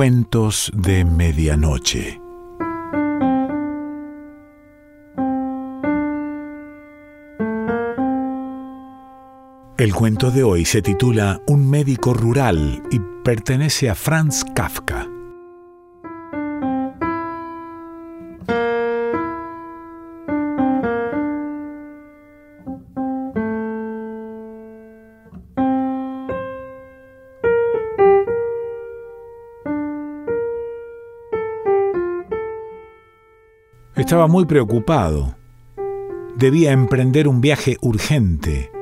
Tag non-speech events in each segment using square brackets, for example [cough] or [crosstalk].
Cuentos de Medianoche. El cuento de hoy se titula Un médico rural y pertenece a Franz Kafka. Estaba muy preocupado. Debía emprender un viaje urgente.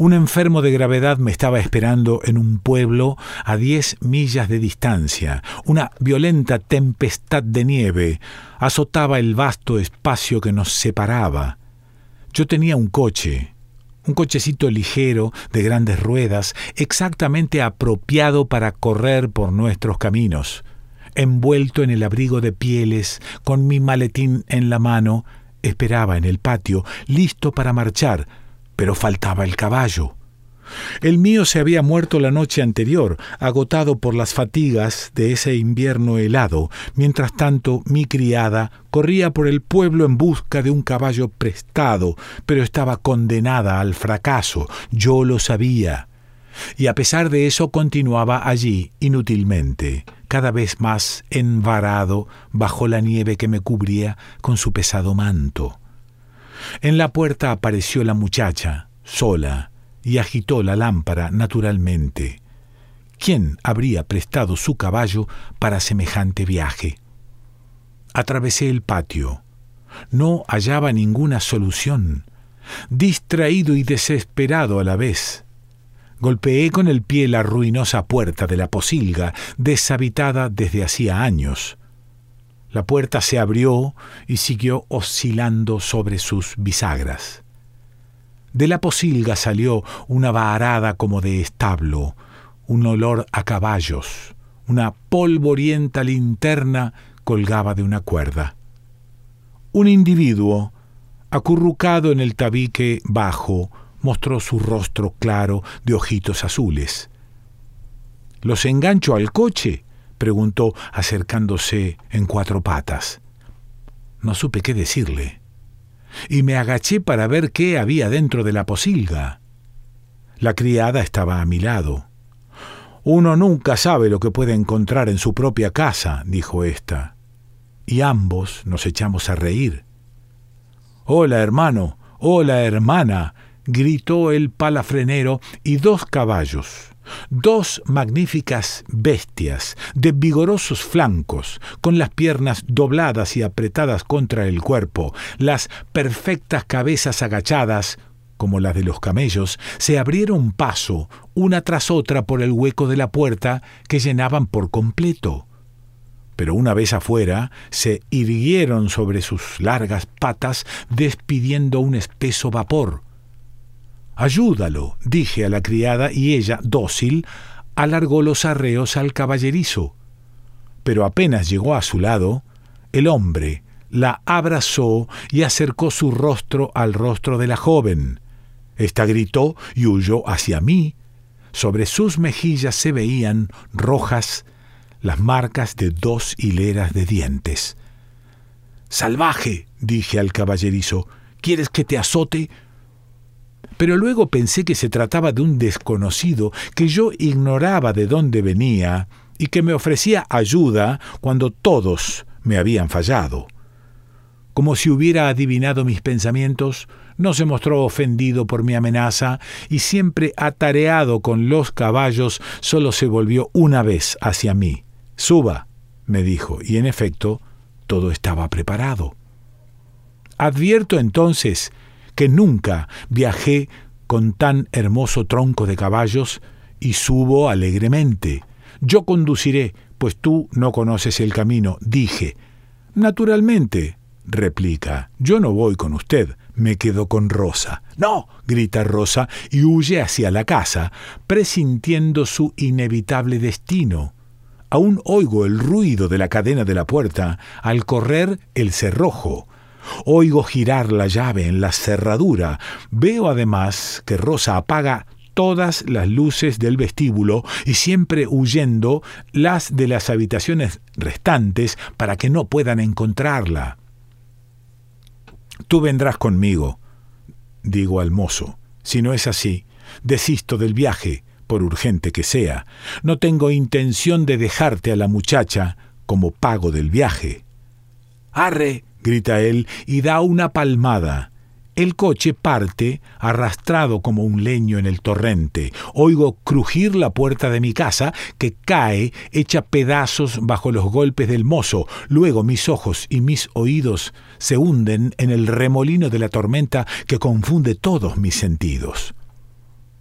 Un enfermo de gravedad me estaba esperando en un pueblo a diez millas de distancia. Una violenta tempestad de nieve azotaba el vasto espacio que nos separaba. Yo tenía un coche, un cochecito ligero de grandes ruedas, exactamente apropiado para correr por nuestros caminos envuelto en el abrigo de pieles, con mi maletín en la mano, esperaba en el patio, listo para marchar, pero faltaba el caballo. El mío se había muerto la noche anterior, agotado por las fatigas de ese invierno helado. Mientras tanto, mi criada corría por el pueblo en busca de un caballo prestado, pero estaba condenada al fracaso. Yo lo sabía. Y a pesar de eso continuaba allí inútilmente cada vez más envarado bajo la nieve que me cubría con su pesado manto. En la puerta apareció la muchacha, sola, y agitó la lámpara naturalmente. ¿Quién habría prestado su caballo para semejante viaje? Atravesé el patio. No hallaba ninguna solución. Distraído y desesperado a la vez, Golpeé con el pie la ruinosa puerta de la posilga, deshabitada desde hacía años. La puerta se abrió y siguió oscilando sobre sus bisagras. De la posilga salió una varada como de establo, un olor a caballos, una polvorienta linterna colgaba de una cuerda. Un individuo, acurrucado en el tabique bajo, mostró su rostro claro de ojitos azules. ¿Los engancho al coche? preguntó acercándose en cuatro patas. No supe qué decirle. Y me agaché para ver qué había dentro de la posilga. La criada estaba a mi lado. Uno nunca sabe lo que puede encontrar en su propia casa, dijo ésta. Y ambos nos echamos a reír. Hola, hermano. Hola, hermana gritó el palafrenero y dos caballos, dos magníficas bestias de vigorosos flancos, con las piernas dobladas y apretadas contra el cuerpo, las perfectas cabezas agachadas, como las de los camellos, se abrieron paso una tras otra por el hueco de la puerta que llenaban por completo. Pero una vez afuera, se irguieron sobre sus largas patas, despidiendo un espeso vapor, Ayúdalo, dije a la criada, y ella, dócil, alargó los arreos al caballerizo. Pero apenas llegó a su lado, el hombre la abrazó y acercó su rostro al rostro de la joven. Esta gritó y huyó hacia mí. Sobre sus mejillas se veían rojas las marcas de dos hileras de dientes. Salvaje, dije al caballerizo, ¿quieres que te azote? Pero luego pensé que se trataba de un desconocido que yo ignoraba de dónde venía y que me ofrecía ayuda cuando todos me habían fallado. Como si hubiera adivinado mis pensamientos, no se mostró ofendido por mi amenaza y siempre atareado con los caballos, solo se volvió una vez hacia mí. Suba, me dijo, y en efecto, todo estaba preparado. Advierto entonces que nunca viajé con tan hermoso tronco de caballos y subo alegremente. Yo conduciré, pues tú no conoces el camino, dije. Naturalmente, replica, yo no voy con usted, me quedo con Rosa. No, grita Rosa y huye hacia la casa, presintiendo su inevitable destino. Aún oigo el ruido de la cadena de la puerta al correr el cerrojo. Oigo girar la llave en la cerradura. Veo además que Rosa apaga todas las luces del vestíbulo y siempre huyendo las de las habitaciones restantes para que no puedan encontrarla. Tú vendrás conmigo, digo al mozo. Si no es así, desisto del viaje, por urgente que sea. No tengo intención de dejarte a la muchacha como pago del viaje. Arre, grita él y da una palmada. El coche parte, arrastrado como un leño en el torrente. Oigo crujir la puerta de mi casa, que cae, hecha pedazos bajo los golpes del mozo. Luego mis ojos y mis oídos se hunden en el remolino de la tormenta que confunde todos mis sentidos.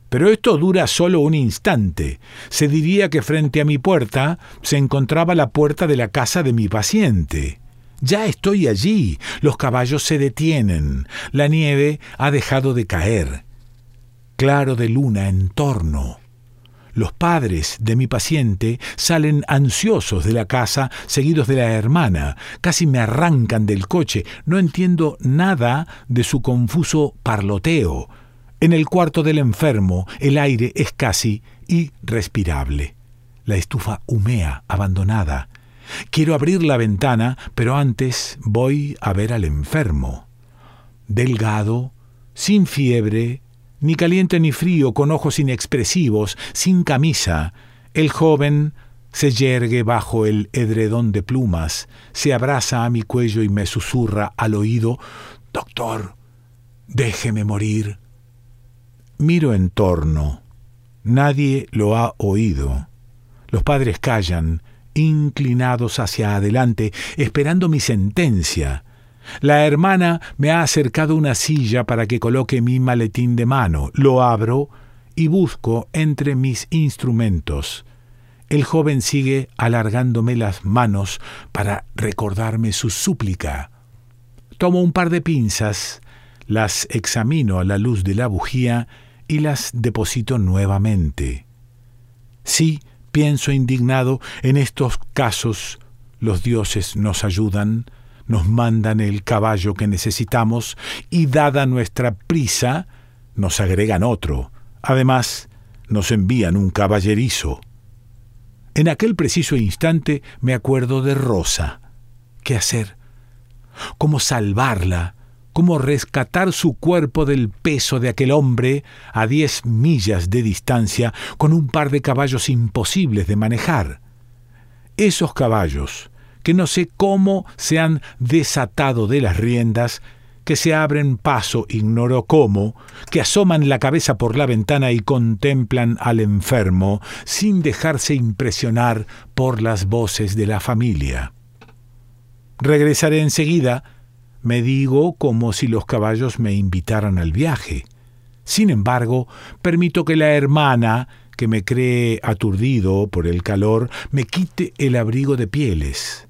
Pero esto dura solo un instante. Se diría que frente a mi puerta se encontraba la puerta de la casa de mi paciente. Ya estoy allí. Los caballos se detienen. La nieve ha dejado de caer. Claro de luna en torno. Los padres de mi paciente salen ansiosos de la casa, seguidos de la hermana. Casi me arrancan del coche. No entiendo nada de su confuso parloteo. En el cuarto del enfermo el aire es casi irrespirable. La estufa humea, abandonada. Quiero abrir la ventana, pero antes voy a ver al enfermo. Delgado, sin fiebre, ni caliente ni frío, con ojos inexpresivos, sin camisa, el joven se yergue bajo el edredón de plumas, se abraza a mi cuello y me susurra al oído Doctor, déjeme morir. Miro en torno. Nadie lo ha oído. Los padres callan, inclinados hacia adelante, esperando mi sentencia. La hermana me ha acercado una silla para que coloque mi maletín de mano. Lo abro y busco entre mis instrumentos. El joven sigue alargándome las manos para recordarme su súplica. Tomo un par de pinzas, las examino a la luz de la bujía y las deposito nuevamente. Sí, pienso indignado, en estos casos los dioses nos ayudan, nos mandan el caballo que necesitamos y dada nuestra prisa, nos agregan otro. Además, nos envían un caballerizo. En aquel preciso instante me acuerdo de Rosa. ¿Qué hacer? ¿Cómo salvarla? ¿Cómo rescatar su cuerpo del peso de aquel hombre a diez millas de distancia con un par de caballos imposibles de manejar? Esos caballos, que no sé cómo se han desatado de las riendas, que se abren paso ignoro cómo, que asoman la cabeza por la ventana y contemplan al enfermo sin dejarse impresionar por las voces de la familia. Regresaré enseguida, me digo como si los caballos me invitaran al viaje. Sin embargo, permito que la hermana, que me cree aturdido por el calor, me quite el abrigo de pieles.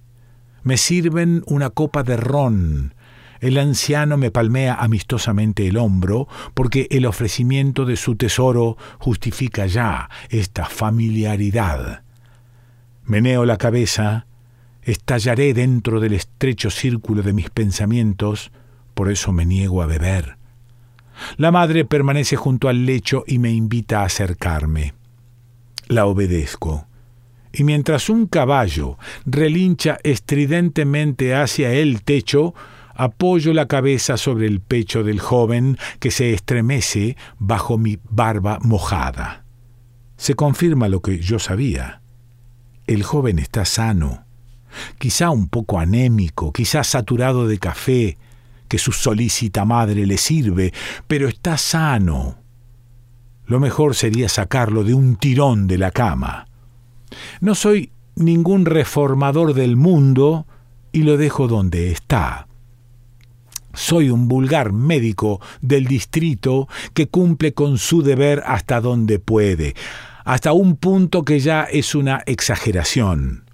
Me sirven una copa de ron. El anciano me palmea amistosamente el hombro, porque el ofrecimiento de su tesoro justifica ya esta familiaridad. Meneo la cabeza, estallaré dentro del estrecho círculo de mis pensamientos, por eso me niego a beber. La madre permanece junto al lecho y me invita a acercarme. La obedezco. Y mientras un caballo relincha estridentemente hacia el techo, apoyo la cabeza sobre el pecho del joven que se estremece bajo mi barba mojada. Se confirma lo que yo sabía. El joven está sano quizá un poco anémico, quizá saturado de café, que su solícita madre le sirve, pero está sano. Lo mejor sería sacarlo de un tirón de la cama. No soy ningún reformador del mundo y lo dejo donde está. Soy un vulgar médico del distrito que cumple con su deber hasta donde puede, hasta un punto que ya es una exageración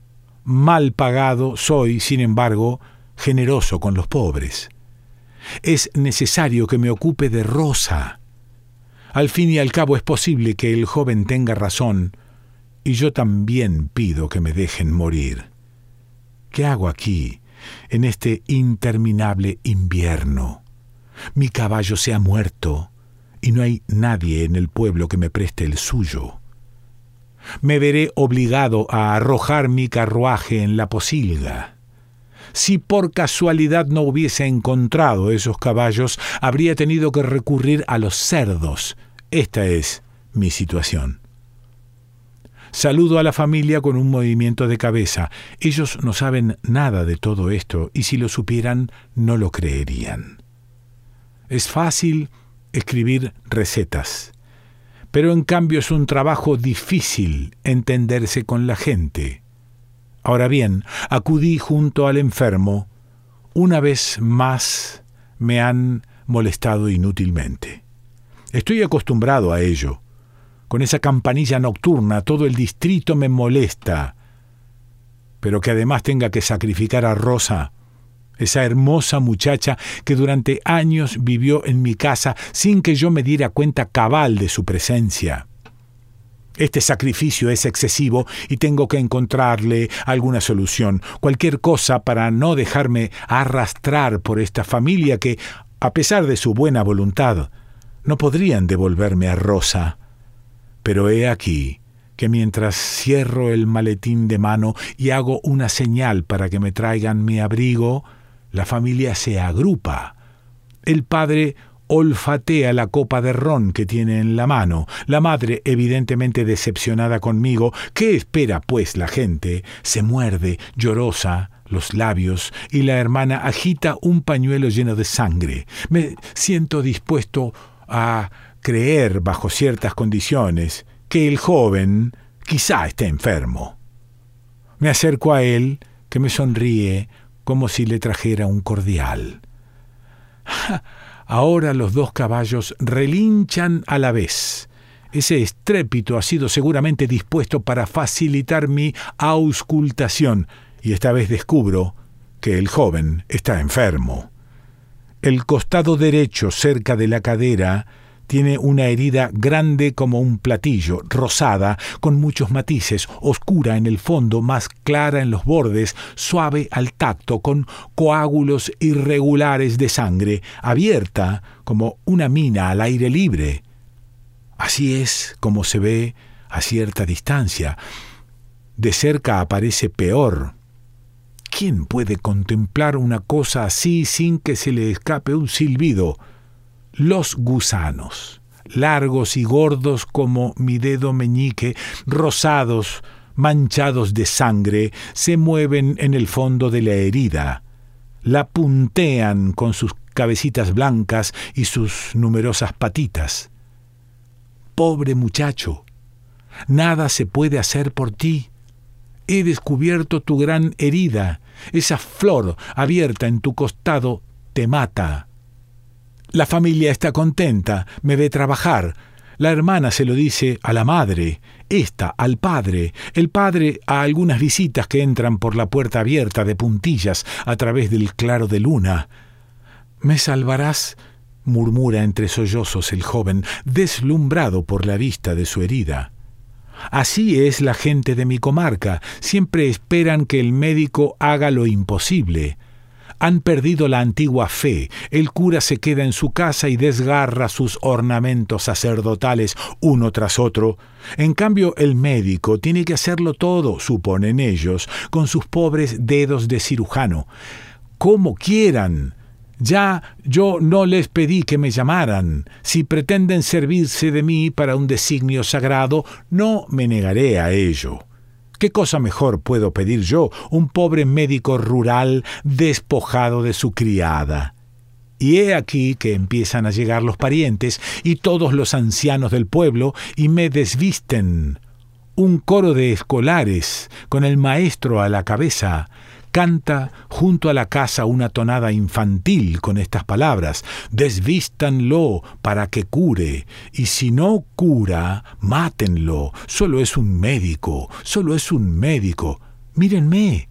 mal pagado, soy, sin embargo, generoso con los pobres. Es necesario que me ocupe de Rosa. Al fin y al cabo es posible que el joven tenga razón, y yo también pido que me dejen morir. ¿Qué hago aquí, en este interminable invierno? Mi caballo se ha muerto. y no hay nadie en el pueblo que me preste el suyo. Me veré obligado a arrojar mi carruaje en la posilga. Si por casualidad no hubiese encontrado esos caballos, habría tenido que recurrir a los cerdos. Esta es mi situación. Saludo a la familia con un movimiento de cabeza. Ellos no saben nada de todo esto y si lo supieran no lo creerían. Es fácil escribir recetas, pero en cambio es un trabajo difícil entenderse con la gente. Ahora bien, acudí junto al enfermo. Una vez más me han molestado inútilmente. Estoy acostumbrado a ello con esa campanilla nocturna, todo el distrito me molesta. Pero que además tenga que sacrificar a Rosa, esa hermosa muchacha que durante años vivió en mi casa sin que yo me diera cuenta cabal de su presencia. Este sacrificio es excesivo y tengo que encontrarle alguna solución, cualquier cosa para no dejarme arrastrar por esta familia que, a pesar de su buena voluntad, no podrían devolverme a Rosa. Pero he aquí que mientras cierro el maletín de mano y hago una señal para que me traigan mi abrigo, la familia se agrupa. El padre olfatea la copa de ron que tiene en la mano. La madre, evidentemente decepcionada conmigo, ¿qué espera pues la gente? Se muerde, llorosa, los labios y la hermana agita un pañuelo lleno de sangre. Me siento dispuesto a creer bajo ciertas condiciones que el joven quizá esté enfermo. Me acerco a él, que me sonríe como si le trajera un cordial. [laughs] Ahora los dos caballos relinchan a la vez. Ese estrépito ha sido seguramente dispuesto para facilitar mi auscultación, y esta vez descubro que el joven está enfermo. El costado derecho cerca de la cadera tiene una herida grande como un platillo, rosada, con muchos matices, oscura en el fondo, más clara en los bordes, suave al tacto, con coágulos irregulares de sangre, abierta como una mina al aire libre. Así es como se ve a cierta distancia. De cerca aparece peor. ¿Quién puede contemplar una cosa así sin que se le escape un silbido? Los gusanos, largos y gordos como mi dedo meñique, rosados, manchados de sangre, se mueven en el fondo de la herida, la puntean con sus cabecitas blancas y sus numerosas patitas. Pobre muchacho, nada se puede hacer por ti. He descubierto tu gran herida, esa flor abierta en tu costado te mata. La familia está contenta, me ve trabajar. La hermana se lo dice a la madre, esta al padre, el padre a algunas visitas que entran por la puerta abierta de puntillas a través del claro de luna. ¿Me salvarás? murmura entre sollozos el joven, deslumbrado por la vista de su herida. Así es la gente de mi comarca, siempre esperan que el médico haga lo imposible han perdido la antigua fe. El cura se queda en su casa y desgarra sus ornamentos sacerdotales uno tras otro. En cambio, el médico tiene que hacerlo todo, suponen ellos, con sus pobres dedos de cirujano. Como quieran. Ya yo no les pedí que me llamaran. Si pretenden servirse de mí para un designio sagrado, no me negaré a ello. ¿Qué cosa mejor puedo pedir yo, un pobre médico rural despojado de su criada? Y he aquí que empiezan a llegar los parientes y todos los ancianos del pueblo y me desvisten. Un coro de escolares, con el maestro a la cabeza, canta junto a la casa una tonada infantil con estas palabras, desvístanlo para que cure, y si no cura, mátenlo, solo es un médico, solo es un médico. Mírenme,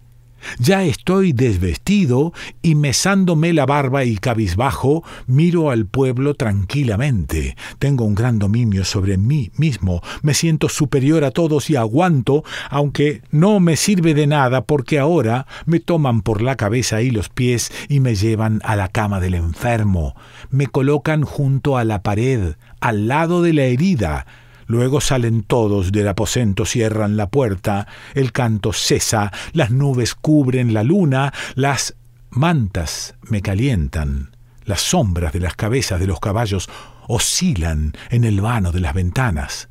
Ya estoy desvestido y mesándome la barba y cabizbajo, miro al pueblo tranquilamente. Tengo un gran dominio sobre mí mismo, me siento superior a todos y aguanto, aunque no me sirve de nada porque ahora me toman por la cabeza y los pies y me llevan a la cama del enfermo, me colocan junto a la pared, al lado de la herida, Luego salen todos del aposento, cierran la puerta, el canto cesa, las nubes cubren la luna, las mantas me calientan, las sombras de las cabezas de los caballos oscilan en el vano de las ventanas.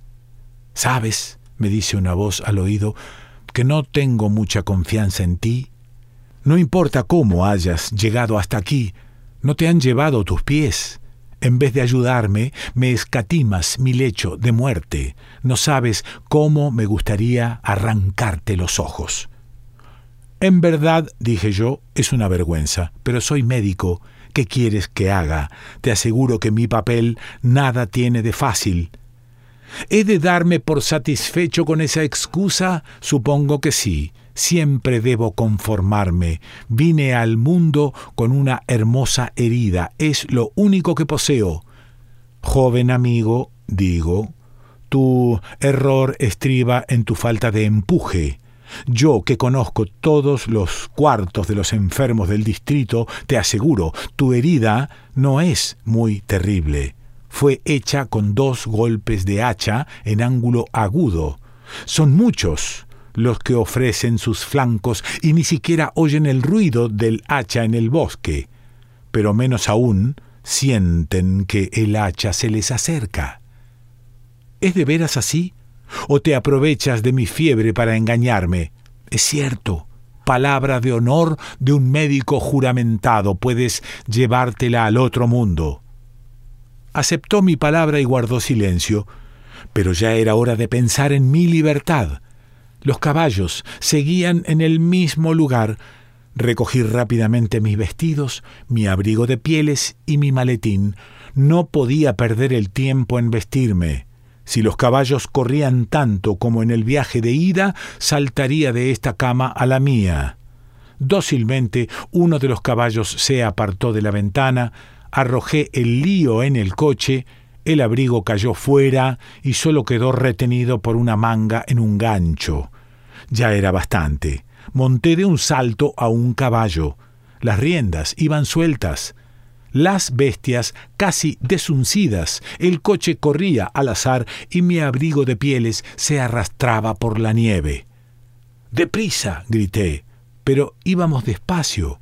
¿Sabes? me dice una voz al oído, que no tengo mucha confianza en ti. No importa cómo hayas llegado hasta aquí, no te han llevado tus pies. En vez de ayudarme, me escatimas mi lecho de muerte. No sabes cómo me gustaría arrancarte los ojos. En verdad, dije yo, es una vergüenza, pero soy médico. ¿Qué quieres que haga? Te aseguro que mi papel nada tiene de fácil. ¿He de darme por satisfecho con esa excusa? Supongo que sí. Siempre debo conformarme. Vine al mundo con una hermosa herida. Es lo único que poseo. Joven amigo, digo, tu error estriba en tu falta de empuje. Yo, que conozco todos los cuartos de los enfermos del distrito, te aseguro, tu herida no es muy terrible. Fue hecha con dos golpes de hacha en ángulo agudo. Son muchos los que ofrecen sus flancos y ni siquiera oyen el ruido del hacha en el bosque, pero menos aún sienten que el hacha se les acerca. ¿Es de veras así? ¿O te aprovechas de mi fiebre para engañarme? Es cierto, palabra de honor de un médico juramentado, puedes llevártela al otro mundo. Aceptó mi palabra y guardó silencio, pero ya era hora de pensar en mi libertad. Los caballos seguían en el mismo lugar. Recogí rápidamente mis vestidos, mi abrigo de pieles y mi maletín. No podía perder el tiempo en vestirme. Si los caballos corrían tanto como en el viaje de ida, saltaría de esta cama a la mía. Dócilmente uno de los caballos se apartó de la ventana, arrojé el lío en el coche el abrigo cayó fuera y solo quedó retenido por una manga en un gancho. Ya era bastante. Monté de un salto a un caballo. Las riendas iban sueltas. Las bestias casi desuncidas. El coche corría al azar y mi abrigo de pieles se arrastraba por la nieve. Deprisa, grité, pero íbamos despacio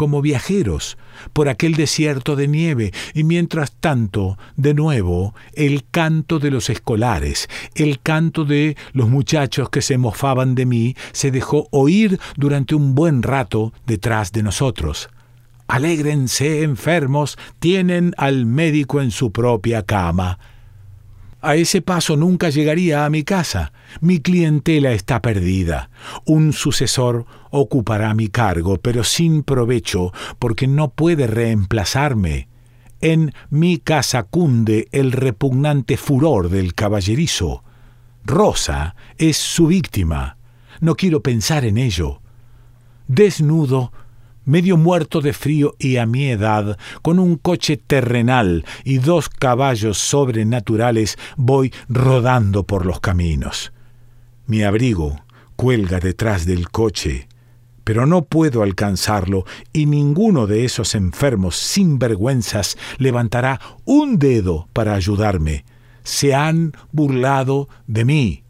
como viajeros por aquel desierto de nieve, y mientras tanto, de nuevo, el canto de los escolares, el canto de los muchachos que se mofaban de mí, se dejó oír durante un buen rato detrás de nosotros. Alégrense, enfermos, tienen al médico en su propia cama. A ese paso nunca llegaría a mi casa. Mi clientela está perdida. Un sucesor ocupará mi cargo, pero sin provecho, porque no puede reemplazarme. En mi casa cunde el repugnante furor del caballerizo. Rosa es su víctima. No quiero pensar en ello. Desnudo, medio muerto de frío y a mi edad, con un coche terrenal y dos caballos sobrenaturales, voy rodando por los caminos. Mi abrigo cuelga detrás del coche, pero no puedo alcanzarlo y ninguno de esos enfermos sinvergüenzas levantará un dedo para ayudarme. Se han burlado de mí.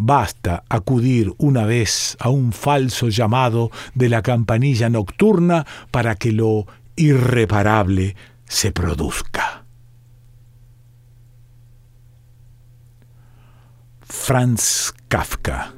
Basta acudir una vez a un falso llamado de la campanilla nocturna para que lo irreparable se produzca. Franz Kafka